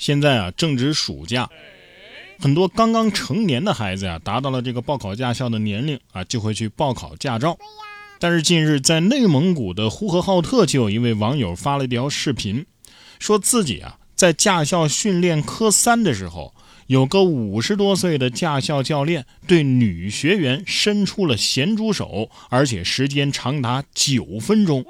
现在啊正值暑假，很多刚刚成年的孩子呀，达到了这个报考驾校的年龄啊，就会去报考驾照。但是近日在内蒙古的呼和浩特，就有一位网友发了一条视频，说自己啊在驾校训练科三的时候。有个五十多岁的驾校教练对女学员伸出了咸猪手，而且时间长达九分钟。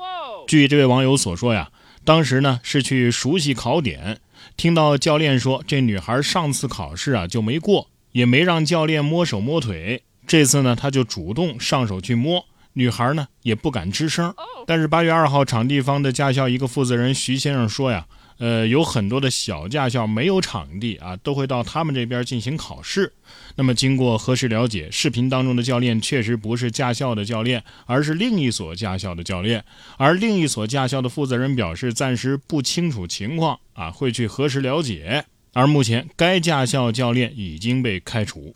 据这位网友所说呀，当时呢是去熟悉考点，听到教练说这女孩上次考试啊就没过，也没让教练摸手摸腿。这次呢他就主动上手去摸，女孩呢也不敢吱声。但是八月二号，场地方的驾校一个负责人徐先生说呀。呃，有很多的小驾校没有场地啊，都会到他们这边进行考试。那么经过核实了解，视频当中的教练确实不是驾校的教练，而是另一所驾校的教练。而另一所驾校的负责人表示，暂时不清楚情况啊，会去核实了解。而目前该驾校教练已经被开除。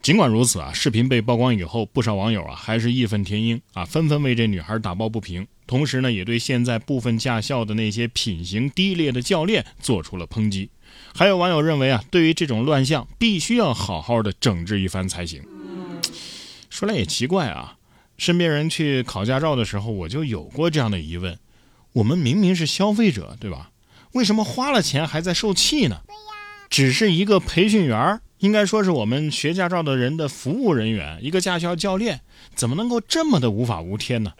尽管如此啊，视频被曝光以后，不少网友啊还是义愤填膺啊，纷纷为这女孩打抱不平。同时呢，也对现在部分驾校的那些品行低劣的教练做出了抨击。还有网友认为啊，对于这种乱象，必须要好好的整治一番才行。说来也奇怪啊，身边人去考驾照的时候，我就有过这样的疑问：我们明明是消费者，对吧？为什么花了钱还在受气呢？只是一个培训员应该说是我们学驾照的人的服务人员，一个驾校教练，怎么能够这么的无法无天呢？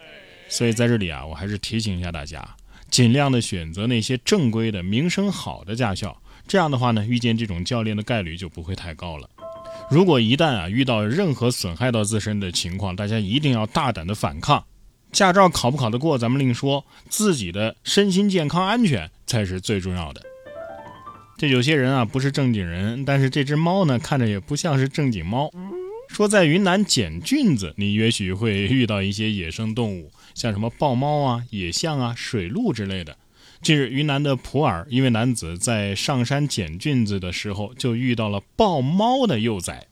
所以在这里啊，我还是提醒一下大家，尽量的选择那些正规的、名声好的驾校，这样的话呢，遇见这种教练的概率就不会太高了。如果一旦啊遇到任何损害到自身的情况，大家一定要大胆的反抗。驾照考不考得过咱们另说，自己的身心健康安全才是最重要的。这有些人啊不是正经人，但是这只猫呢看着也不像是正经猫。说在云南捡菌子，你也许会遇到一些野生动物，像什么豹猫啊、野象啊、水鹿之类的。近日，云南的普洱一位男子在上山捡菌子的时候，就遇到了豹猫的幼崽。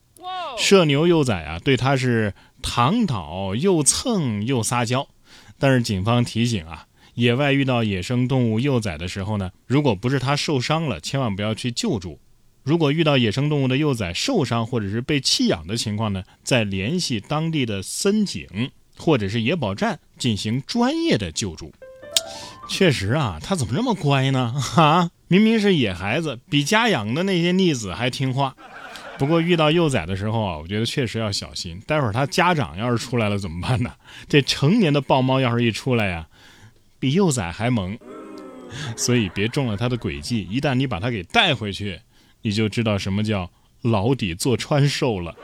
射牛幼崽啊，对他是躺倒又蹭又撒娇。但是警方提醒啊。野外遇到野生动物幼崽的时候呢，如果不是它受伤了，千万不要去救助。如果遇到野生动物的幼崽受伤或者是被弃养的情况呢，再联系当地的森警或者是野保站进行专业的救助。确实啊，它怎么这么乖呢？啊，明明是野孩子，比家养的那些逆子还听话。不过遇到幼崽的时候啊，我觉得确实要小心。待会儿他家长要是出来了怎么办呢？这成年的豹猫要是一出来呀。比幼崽还萌，所以别中了他的诡计。一旦你把他给带回去，你就知道什么叫牢底坐穿兽了。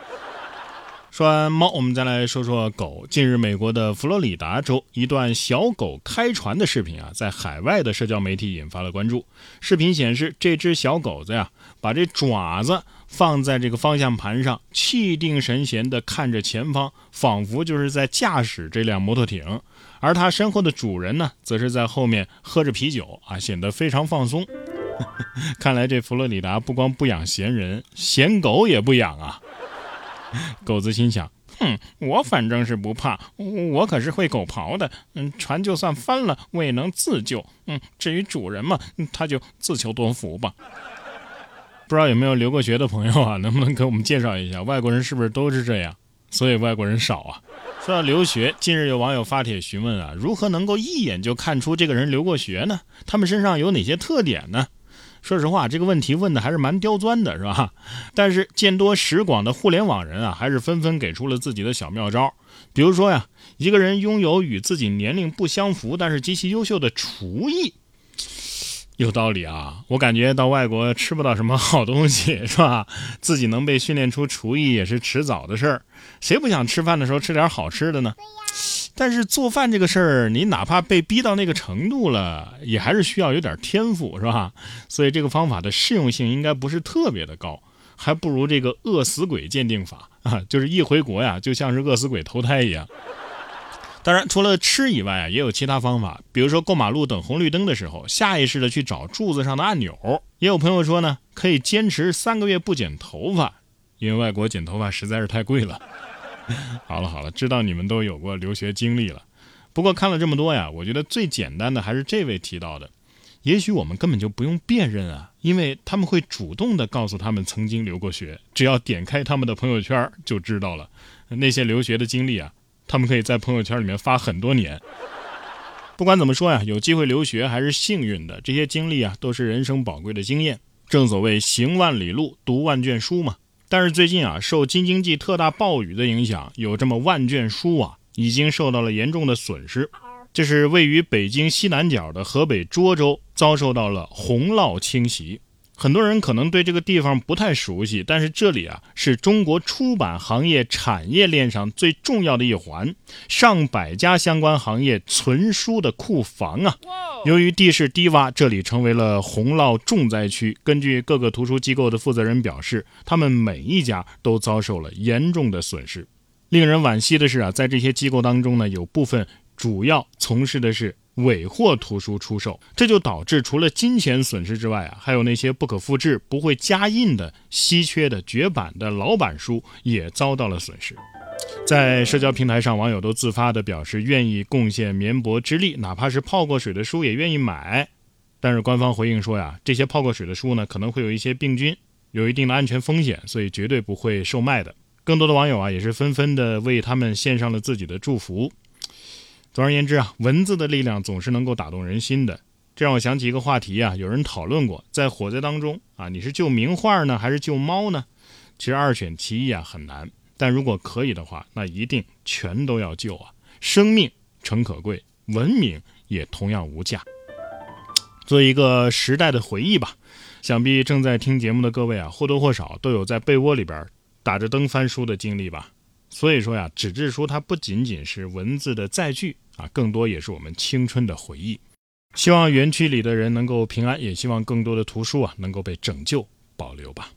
说完猫，我们再来说说狗。近日，美国的佛罗里达州一段小狗开船的视频啊，在海外的社交媒体引发了关注。视频显示，这只小狗子呀，把这爪子放在这个方向盘上，气定神闲地看着前方，仿佛就是在驾驶这辆摩托艇。而它身后的主人呢，则是在后面喝着啤酒啊，显得非常放松。看来这佛罗里达不光不养闲人，闲狗也不养啊。狗子心想：哼，我反正是不怕，我可是会狗刨的。嗯，船就算翻了，我也能自救。嗯，至于主人嘛，他就自求多福吧。不知道有没有留过学的朋友啊？能不能给我们介绍一下，外国人是不是都是这样？所以外国人少啊。说到留学，近日有网友发帖询问啊，如何能够一眼就看出这个人留过学呢？他们身上有哪些特点呢？说实话，这个问题问的还是蛮刁钻的，是吧？但是见多识广的互联网人啊，还是纷纷给出了自己的小妙招。比如说呀，一个人拥有与自己年龄不相符，但是极其优秀的厨艺。有道理啊，我感觉到外国吃不到什么好东西，是吧？自己能被训练出厨艺也是迟早的事儿。谁不想吃饭的时候吃点好吃的呢？但是做饭这个事儿，你哪怕被逼到那个程度了，也还是需要有点天赋，是吧？所以这个方法的适用性应该不是特别的高，还不如这个饿死鬼鉴定法啊，就是一回国呀，就像是饿死鬼投胎一样。当然，除了吃以外啊，也有其他方法。比如说，过马路等红绿灯的时候，下意识的去找柱子上的按钮。也有朋友说呢，可以坚持三个月不剪头发，因为外国剪头发实在是太贵了。好了好了，知道你们都有过留学经历了。不过看了这么多呀，我觉得最简单的还是这位提到的：也许我们根本就不用辨认啊，因为他们会主动的告诉他们曾经留过学，只要点开他们的朋友圈就知道了。那些留学的经历啊，他们可以在朋友圈里面发很多年。不管怎么说呀，有机会留学还是幸运的，这些经历啊，都是人生宝贵的经验。正所谓行万里路，读万卷书嘛。但是最近啊，受京津冀特大暴雨的影响，有这么万卷书啊，已经受到了严重的损失。这是位于北京西南角的河北涿州，遭受到了洪涝侵袭。很多人可能对这个地方不太熟悉，但是这里啊是中国出版行业产业链上最重要的一环，上百家相关行业存书的库房啊。由于地势低洼，这里成为了洪涝重灾区。根据各个图书机构的负责人表示，他们每一家都遭受了严重的损失。令人惋惜的是啊，在这些机构当中呢，有部分主要从事的是。尾货图书出售，这就导致除了金钱损失之外啊，还有那些不可复制、不会加印的稀缺的绝版的老版书也遭到了损失。在社交平台上，网友都自发地表示愿意贡献绵薄之力，哪怕是泡过水的书也愿意买。但是官方回应说呀，这些泡过水的书呢，可能会有一些病菌，有一定的安全风险，所以绝对不会售卖的。更多的网友啊，也是纷纷的为他们献上了自己的祝福。总而言之啊，文字的力量总是能够打动人心的。这让我想起一个话题啊，有人讨论过，在火灾当中啊，你是救名画呢，还是救猫呢？其实二选其一啊，很难。但如果可以的话，那一定全都要救啊！生命诚可贵，文明也同样无价。做一个时代的回忆吧。想必正在听节目的各位啊，或多或少都有在被窝里边打着灯翻书的经历吧。所以说呀，纸质书它不仅仅是文字的载具啊，更多也是我们青春的回忆。希望园区里的人能够平安，也希望更多的图书啊能够被拯救保留吧。